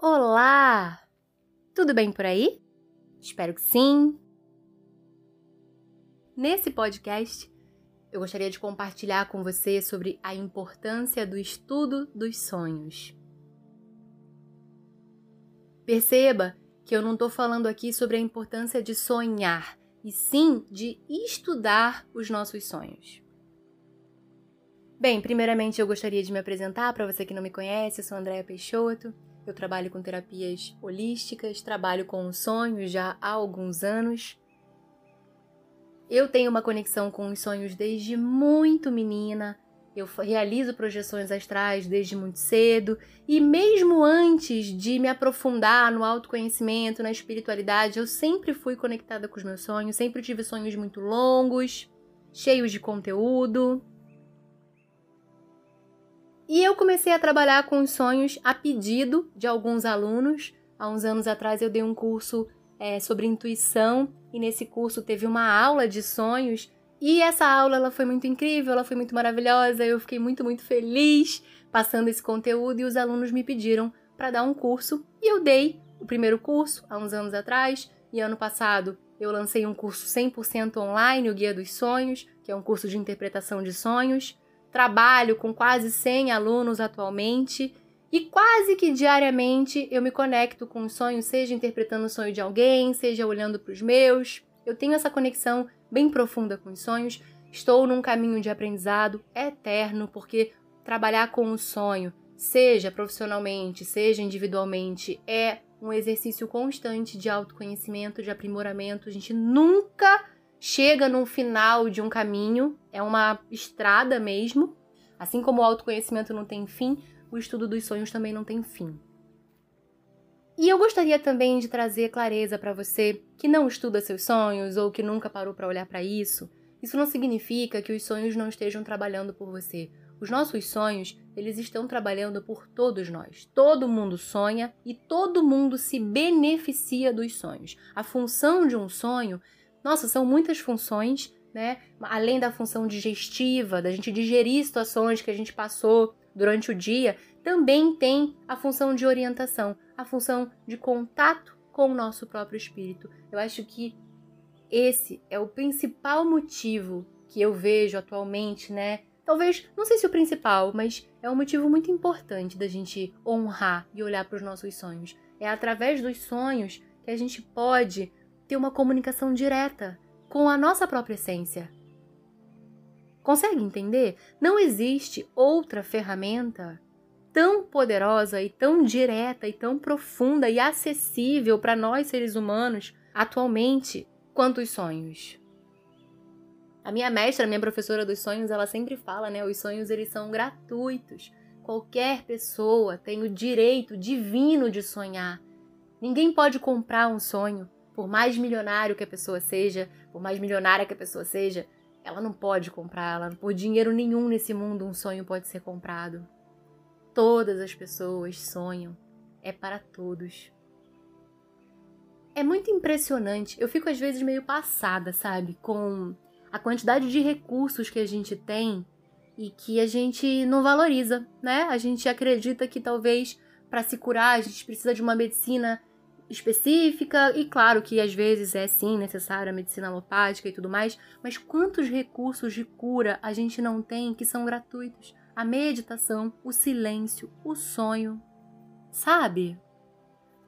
Olá! Tudo bem por aí? Espero que sim. Nesse podcast, eu gostaria de compartilhar com você sobre a importância do estudo dos sonhos. Perceba que eu não estou falando aqui sobre a importância de sonhar, e sim de estudar os nossos sonhos. Bem, primeiramente eu gostaria de me apresentar para você que não me conhece, eu sou Andréa Peixoto. Eu trabalho com terapias holísticas, trabalho com sonhos já há alguns anos. Eu tenho uma conexão com os sonhos desde muito menina. Eu realizo projeções astrais desde muito cedo e mesmo antes de me aprofundar no autoconhecimento, na espiritualidade, eu sempre fui conectada com os meus sonhos, sempre tive sonhos muito longos, cheios de conteúdo. E eu comecei a trabalhar com os sonhos a pedido de alguns alunos. Há uns anos atrás eu dei um curso é, sobre intuição e nesse curso teve uma aula de sonhos e essa aula ela foi muito incrível, ela foi muito maravilhosa. Eu fiquei muito muito feliz passando esse conteúdo e os alunos me pediram para dar um curso e eu dei o primeiro curso há uns anos atrás e ano passado eu lancei um curso 100% online, o Guia dos Sonhos, que é um curso de interpretação de sonhos. Trabalho com quase 100 alunos atualmente e quase que diariamente eu me conecto com os sonhos, seja interpretando o sonho de alguém, seja olhando para os meus. Eu tenho essa conexão bem profunda com os sonhos. Estou num caminho de aprendizado eterno, porque trabalhar com o sonho, seja profissionalmente, seja individualmente, é um exercício constante de autoconhecimento, de aprimoramento. A gente nunca chega no final de um caminho, é uma estrada mesmo. Assim como o autoconhecimento não tem fim, o estudo dos sonhos também não tem fim. E eu gostaria também de trazer clareza para você que não estuda seus sonhos ou que nunca parou para olhar para isso. Isso não significa que os sonhos não estejam trabalhando por você. Os nossos sonhos, eles estão trabalhando por todos nós. Todo mundo sonha e todo mundo se beneficia dos sonhos. A função de um sonho nossa, são muitas funções, né? Além da função digestiva, da gente digerir situações que a gente passou durante o dia, também tem a função de orientação, a função de contato com o nosso próprio espírito. Eu acho que esse é o principal motivo que eu vejo atualmente, né? Talvez, não sei se o principal, mas é um motivo muito importante da gente honrar e olhar para os nossos sonhos. É através dos sonhos que a gente pode ter uma comunicação direta com a nossa própria essência. Consegue entender? Não existe outra ferramenta tão poderosa e tão direta e tão profunda e acessível para nós seres humanos atualmente quanto os sonhos. A minha mestra, a minha professora dos sonhos, ela sempre fala, né? Os sonhos eles são gratuitos. Qualquer pessoa tem o direito divino de sonhar. Ninguém pode comprar um sonho por mais milionário que a pessoa seja, por mais milionária que a pessoa seja, ela não pode comprar, ela, por dinheiro nenhum nesse mundo um sonho pode ser comprado. Todas as pessoas sonham, é para todos. É muito impressionante, eu fico às vezes meio passada, sabe, com a quantidade de recursos que a gente tem e que a gente não valoriza, né? A gente acredita que talvez para se curar a gente precisa de uma medicina específica, e claro que às vezes é sim necessária a medicina alopática e tudo mais, mas quantos recursos de cura a gente não tem que são gratuitos? A meditação, o silêncio, o sonho, sabe?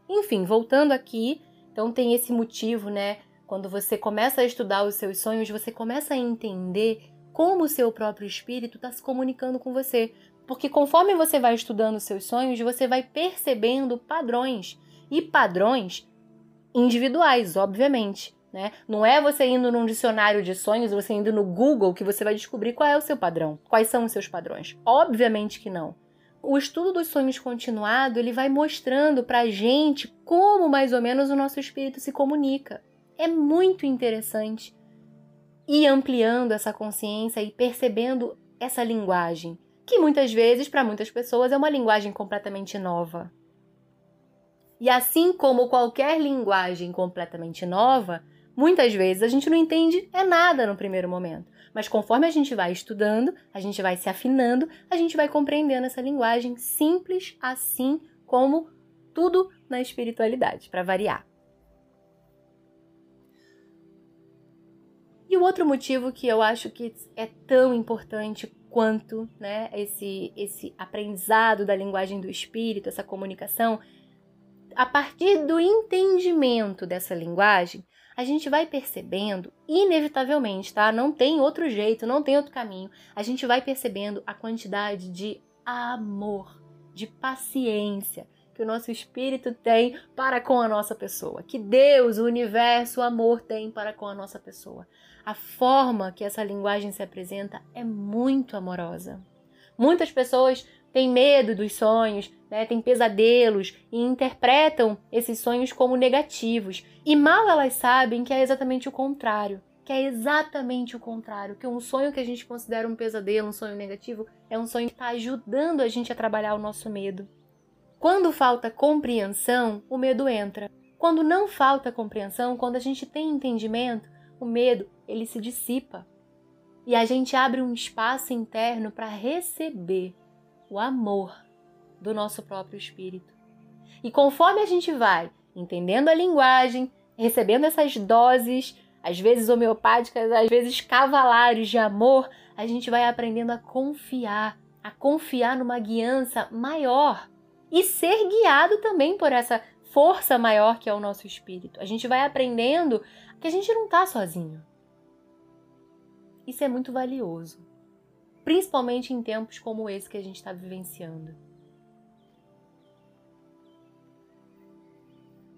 Enfim, voltando aqui, então tem esse motivo, né? Quando você começa a estudar os seus sonhos, você começa a entender como o seu próprio espírito está se comunicando com você. Porque conforme você vai estudando os seus sonhos, você vai percebendo padrões e padrões individuais, obviamente. Né? Não é você indo num dicionário de sonhos, você indo no Google que você vai descobrir qual é o seu padrão, quais são os seus padrões. Obviamente que não. O estudo dos sonhos continuado ele vai mostrando para a gente como mais ou menos o nosso espírito se comunica. É muito interessante ir ampliando essa consciência e percebendo essa linguagem, que muitas vezes para muitas pessoas é uma linguagem completamente nova. E assim como qualquer linguagem completamente nova, muitas vezes a gente não entende é nada no primeiro momento. Mas conforme a gente vai estudando, a gente vai se afinando, a gente vai compreendendo essa linguagem simples, assim como Tudo na espiritualidade, para variar. E o outro motivo que eu acho que é tão importante quanto né, esse, esse aprendizado da linguagem do espírito, essa comunicação, a partir do entendimento dessa linguagem, a gente vai percebendo, inevitavelmente, tá? Não tem outro jeito, não tem outro caminho. A gente vai percebendo a quantidade de amor, de paciência que o nosso espírito tem para com a nossa pessoa, que Deus, o universo, o amor tem para com a nossa pessoa. A forma que essa linguagem se apresenta é muito amorosa. Muitas pessoas têm medo dos sonhos, né, têm pesadelos e interpretam esses sonhos como negativos. E mal elas sabem que é exatamente o contrário. Que é exatamente o contrário. Que um sonho que a gente considera um pesadelo, um sonho negativo, é um sonho que está ajudando a gente a trabalhar o nosso medo. Quando falta compreensão, o medo entra. Quando não falta compreensão, quando a gente tem entendimento, o medo ele se dissipa. E a gente abre um espaço interno para receber o amor do nosso próprio espírito. E conforme a gente vai entendendo a linguagem, recebendo essas doses, às vezes homeopáticas, às vezes cavalares de amor, a gente vai aprendendo a confiar, a confiar numa guiança maior e ser guiado também por essa força maior que é o nosso espírito. A gente vai aprendendo que a gente não está sozinho. Isso é muito valioso, principalmente em tempos como esse que a gente está vivenciando.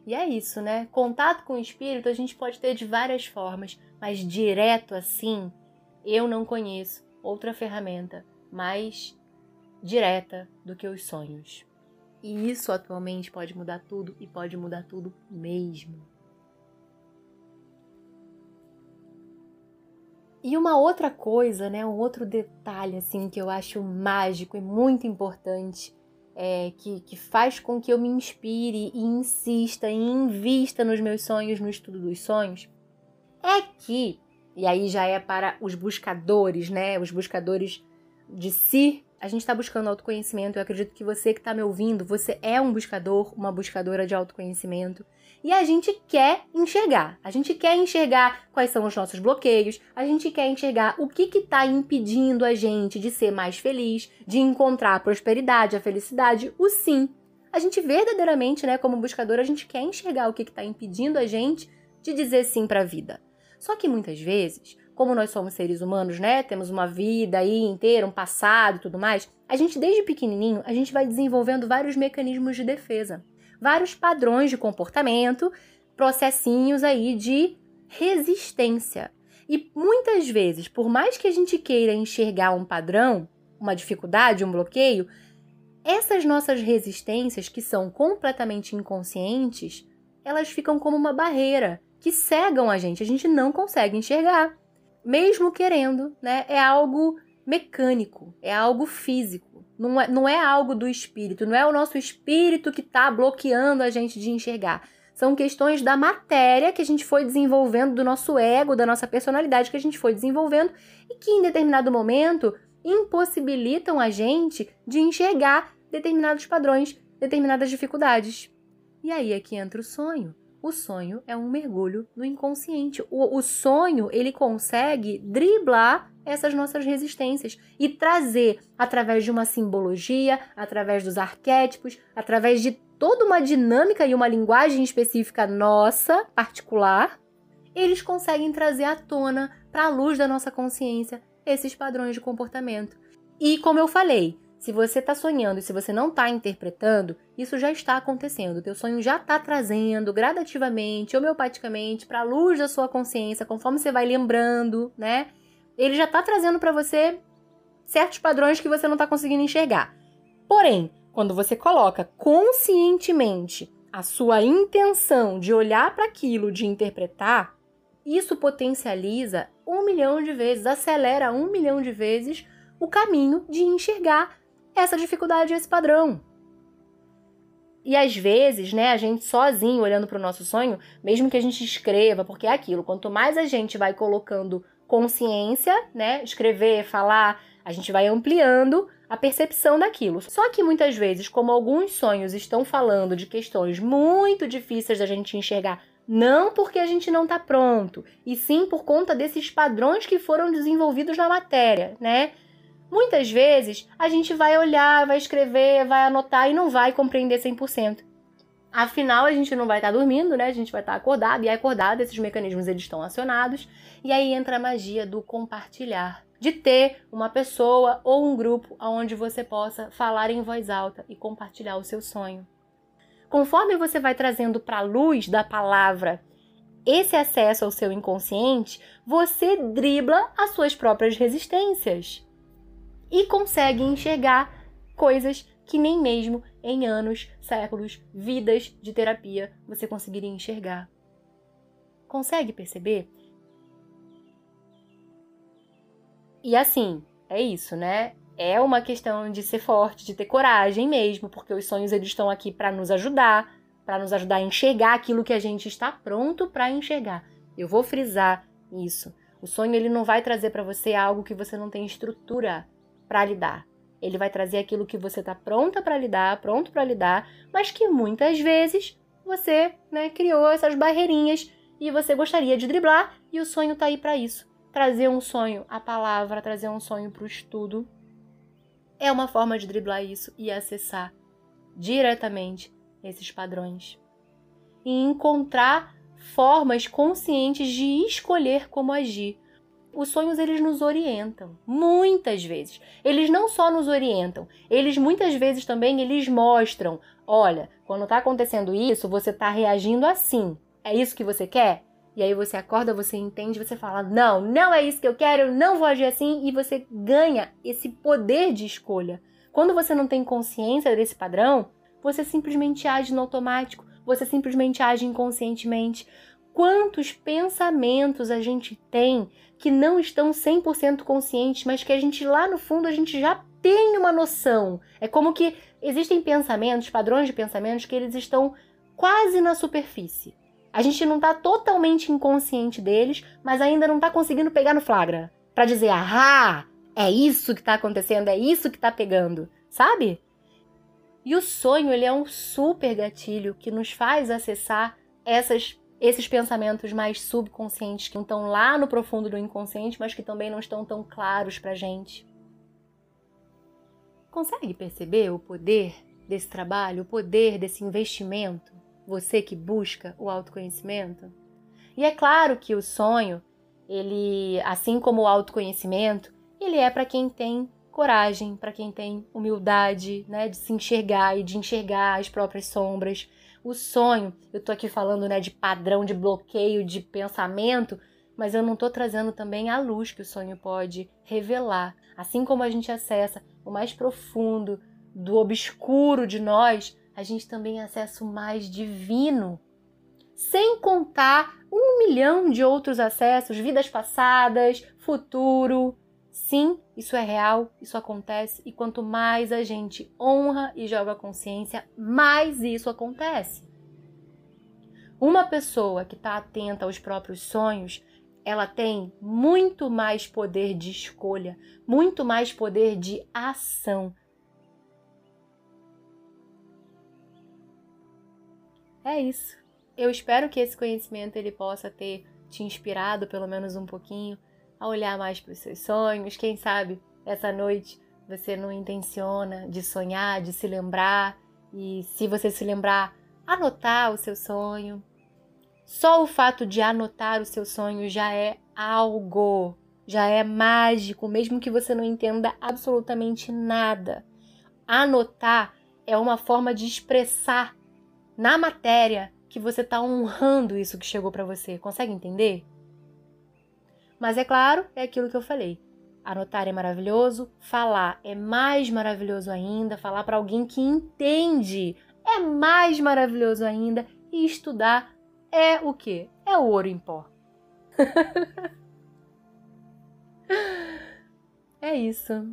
E é isso, né? Contato com o espírito a gente pode ter de várias formas, mas direto assim, eu não conheço outra ferramenta mais direta do que os sonhos. E isso atualmente pode mudar tudo e pode mudar tudo mesmo. E uma outra coisa, né, um outro detalhe assim que eu acho mágico e muito importante, é, que, que faz com que eu me inspire e insista e invista nos meus sonhos, no estudo dos sonhos, é que, e aí já é para os buscadores, né, os buscadores de si a gente está buscando autoconhecimento. Eu acredito que você que está me ouvindo, você é um buscador, uma buscadora de autoconhecimento. E a gente quer enxergar. A gente quer enxergar quais são os nossos bloqueios. A gente quer enxergar o que está impedindo a gente de ser mais feliz, de encontrar a prosperidade, a felicidade, o sim. A gente verdadeiramente, né, como buscador, a gente quer enxergar o que está impedindo a gente de dizer sim para a vida. Só que muitas vezes como nós somos seres humanos, né? Temos uma vida aí inteira, um passado e tudo mais. A gente, desde pequenininho, a gente vai desenvolvendo vários mecanismos de defesa, vários padrões de comportamento, processinhos aí de resistência. E muitas vezes, por mais que a gente queira enxergar um padrão, uma dificuldade, um bloqueio, essas nossas resistências, que são completamente inconscientes, elas ficam como uma barreira que cegam a gente, a gente não consegue enxergar mesmo querendo, né? É algo mecânico, é algo físico. Não é, não é algo do espírito, não é o nosso espírito que está bloqueando a gente de enxergar. São questões da matéria que a gente foi desenvolvendo, do nosso ego, da nossa personalidade que a gente foi desenvolvendo e que em determinado momento impossibilitam a gente de enxergar determinados padrões, determinadas dificuldades. E aí é que entra o sonho. O sonho é um mergulho no inconsciente. O, o sonho, ele consegue driblar essas nossas resistências e trazer, através de uma simbologia, através dos arquétipos, através de toda uma dinâmica e uma linguagem específica nossa, particular, eles conseguem trazer à tona, para a luz da nossa consciência, esses padrões de comportamento. E como eu falei, se você está sonhando e se você não está interpretando, isso já está acontecendo. O teu sonho já está trazendo gradativamente, homeopaticamente, para a luz da sua consciência, conforme você vai lembrando, né? Ele já está trazendo para você certos padrões que você não está conseguindo enxergar. Porém, quando você coloca conscientemente a sua intenção de olhar para aquilo, de interpretar, isso potencializa um milhão de vezes, acelera um milhão de vezes o caminho de enxergar essa dificuldade, esse padrão. E às vezes, né, a gente sozinho olhando para o nosso sonho, mesmo que a gente escreva, porque é aquilo, quanto mais a gente vai colocando consciência, né, escrever, falar, a gente vai ampliando a percepção daquilo. Só que muitas vezes, como alguns sonhos estão falando de questões muito difíceis da gente enxergar, não porque a gente não está pronto, e sim por conta desses padrões que foram desenvolvidos na matéria, né? Muitas vezes a gente vai olhar, vai escrever, vai anotar e não vai compreender 100%. Afinal, a gente não vai estar tá dormindo, né? A gente vai estar tá acordado, e acordado, esses mecanismos eles estão acionados, e aí entra a magia do compartilhar de ter uma pessoa ou um grupo onde você possa falar em voz alta e compartilhar o seu sonho. Conforme você vai trazendo para a luz da palavra esse acesso ao seu inconsciente, você dribla as suas próprias resistências e consegue enxergar coisas que nem mesmo em anos, séculos, vidas de terapia você conseguiria enxergar. Consegue perceber E assim, é isso, né? É uma questão de ser forte, de ter coragem mesmo, porque os sonhos eles estão aqui para nos ajudar, para nos ajudar a enxergar aquilo que a gente está pronto para enxergar. Eu vou frisar isso. O sonho ele não vai trazer para você algo que você não tem estrutura para lidar. Ele vai trazer aquilo que você está pronta para lidar, pronto para lidar, mas que muitas vezes você, né, criou essas barreirinhas e você gostaria de driblar e o sonho está aí para isso trazer um sonho, a palavra, trazer um sonho para o estudo, é uma forma de driblar isso e acessar diretamente esses padrões. E encontrar formas conscientes de escolher como agir. Os sonhos eles nos orientam, muitas vezes. Eles não só nos orientam, eles muitas vezes também eles mostram, olha, quando está acontecendo isso, você está reagindo assim. É isso que você quer? E aí você acorda, você entende, você fala: "Não, não é isso que eu quero, eu não vou agir assim", e você ganha esse poder de escolha. Quando você não tem consciência desse padrão, você simplesmente age no automático, você simplesmente age inconscientemente. Quantos pensamentos a gente tem que não estão 100% conscientes, mas que a gente lá no fundo a gente já tem uma noção. É como que existem pensamentos, padrões de pensamentos que eles estão quase na superfície. A gente não tá totalmente inconsciente deles, mas ainda não tá conseguindo pegar no flagra. Para dizer, ah, é isso que tá acontecendo, é isso que tá pegando, sabe? E o sonho, ele é um super gatilho que nos faz acessar essas, esses pensamentos mais subconscientes que estão lá no profundo do inconsciente, mas que também não estão tão claros pra gente. Consegue perceber o poder desse trabalho, o poder desse investimento? você que busca o autoconhecimento? E é claro que o sonho, ele, assim como o autoconhecimento, ele é para quem tem coragem, para quem tem humildade, né, de se enxergar e de enxergar as próprias sombras. O sonho, eu tô aqui falando, né, de padrão de bloqueio de pensamento, mas eu não tô trazendo também a luz que o sonho pode revelar. Assim como a gente acessa o mais profundo do obscuro de nós, a gente também acessa o mais divino. Sem contar um milhão de outros acessos, vidas passadas, futuro. Sim, isso é real, isso acontece, e quanto mais a gente honra e joga a consciência, mais isso acontece. Uma pessoa que está atenta aos próprios sonhos, ela tem muito mais poder de escolha, muito mais poder de ação. É isso. Eu espero que esse conhecimento ele possa ter te inspirado pelo menos um pouquinho a olhar mais para os seus sonhos. Quem sabe essa noite você não intenciona de sonhar, de se lembrar e se você se lembrar, anotar o seu sonho. Só o fato de anotar o seu sonho já é algo, já é mágico, mesmo que você não entenda absolutamente nada. Anotar é uma forma de expressar na matéria que você está honrando isso que chegou para você. Consegue entender? Mas é claro, é aquilo que eu falei. Anotar é maravilhoso, falar é mais maravilhoso ainda, falar para alguém que entende é mais maravilhoso ainda e estudar é o que? É o ouro em pó. é isso.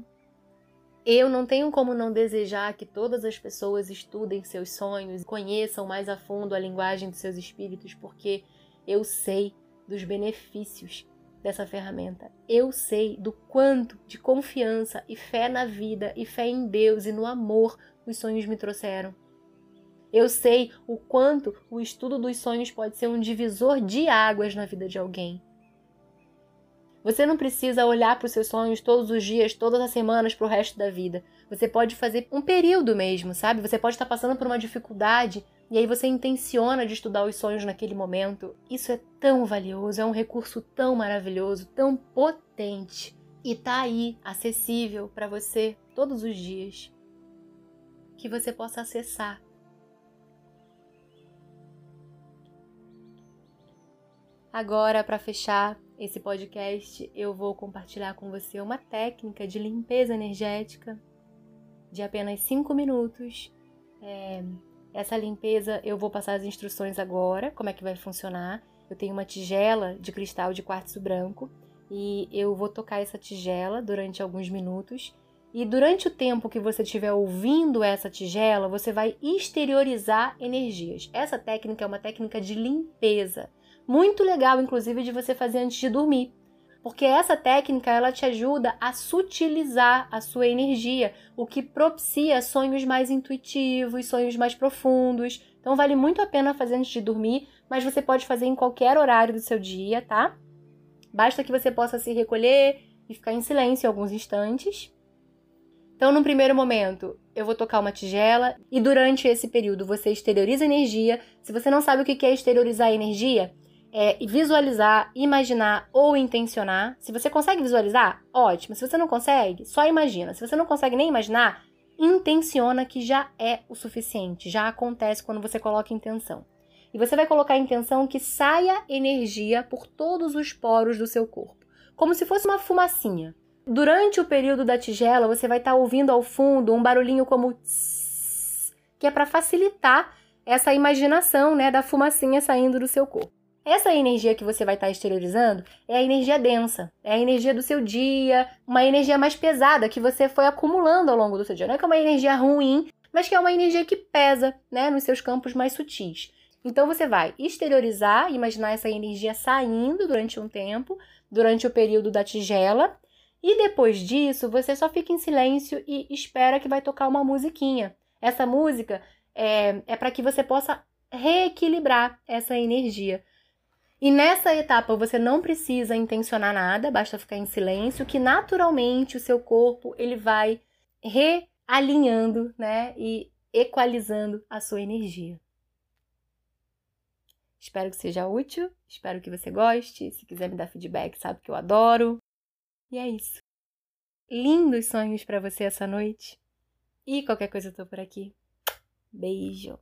Eu não tenho como não desejar que todas as pessoas estudem seus sonhos, conheçam mais a fundo a linguagem dos seus espíritos, porque eu sei dos benefícios dessa ferramenta. Eu sei do quanto de confiança e fé na vida e fé em Deus e no amor os sonhos me trouxeram. Eu sei o quanto o estudo dos sonhos pode ser um divisor de águas na vida de alguém. Você não precisa olhar para os seus sonhos todos os dias, todas as semanas, para o resto da vida. Você pode fazer um período mesmo, sabe? Você pode estar passando por uma dificuldade e aí você intenciona de estudar os sonhos naquele momento. Isso é tão valioso, é um recurso tão maravilhoso, tão potente e tá aí acessível para você todos os dias. Que você possa acessar Agora, para fechar esse podcast, eu vou compartilhar com você uma técnica de limpeza energética de apenas 5 minutos. É, essa limpeza eu vou passar as instruções agora, como é que vai funcionar. Eu tenho uma tigela de cristal de quartzo branco e eu vou tocar essa tigela durante alguns minutos. E durante o tempo que você estiver ouvindo essa tigela, você vai exteriorizar energias. Essa técnica é uma técnica de limpeza muito legal, inclusive, de você fazer antes de dormir. Porque essa técnica ela te ajuda a sutilizar a sua energia, o que propicia sonhos mais intuitivos, sonhos mais profundos. Então vale muito a pena fazer antes de dormir, mas você pode fazer em qualquer horário do seu dia, tá? Basta que você possa se recolher e ficar em silêncio alguns instantes. Então, no primeiro momento, eu vou tocar uma tigela e durante esse período você exterioriza energia. Se você não sabe o que é exteriorizar energia, é visualizar, imaginar ou intencionar. Se você consegue visualizar, ótimo. Se você não consegue, só imagina. Se você não consegue nem imaginar, intenciona que já é o suficiente. Já acontece quando você coloca intenção. E você vai colocar a intenção que saia energia por todos os poros do seu corpo, como se fosse uma fumacinha. Durante o período da tigela, você vai estar tá ouvindo ao fundo um barulhinho como tss, que é para facilitar essa imaginação, né, da fumacinha saindo do seu corpo. Essa energia que você vai estar exteriorizando é a energia densa, é a energia do seu dia, uma energia mais pesada que você foi acumulando ao longo do seu dia. Não é que é uma energia ruim, mas que é uma energia que pesa, né, nos seus campos mais sutis. Então você vai exteriorizar, imaginar essa energia saindo durante um tempo, durante o período da tigela, e depois disso você só fica em silêncio e espera que vai tocar uma musiquinha. Essa música é, é para que você possa reequilibrar essa energia. E nessa etapa você não precisa intencionar nada, basta ficar em silêncio, que naturalmente o seu corpo ele vai realinhando, né, e equalizando a sua energia. Espero que seja útil, espero que você goste. Se quiser me dar feedback, sabe que eu adoro. E é isso. Lindos sonhos para você essa noite. E qualquer coisa eu tô por aqui. Beijo.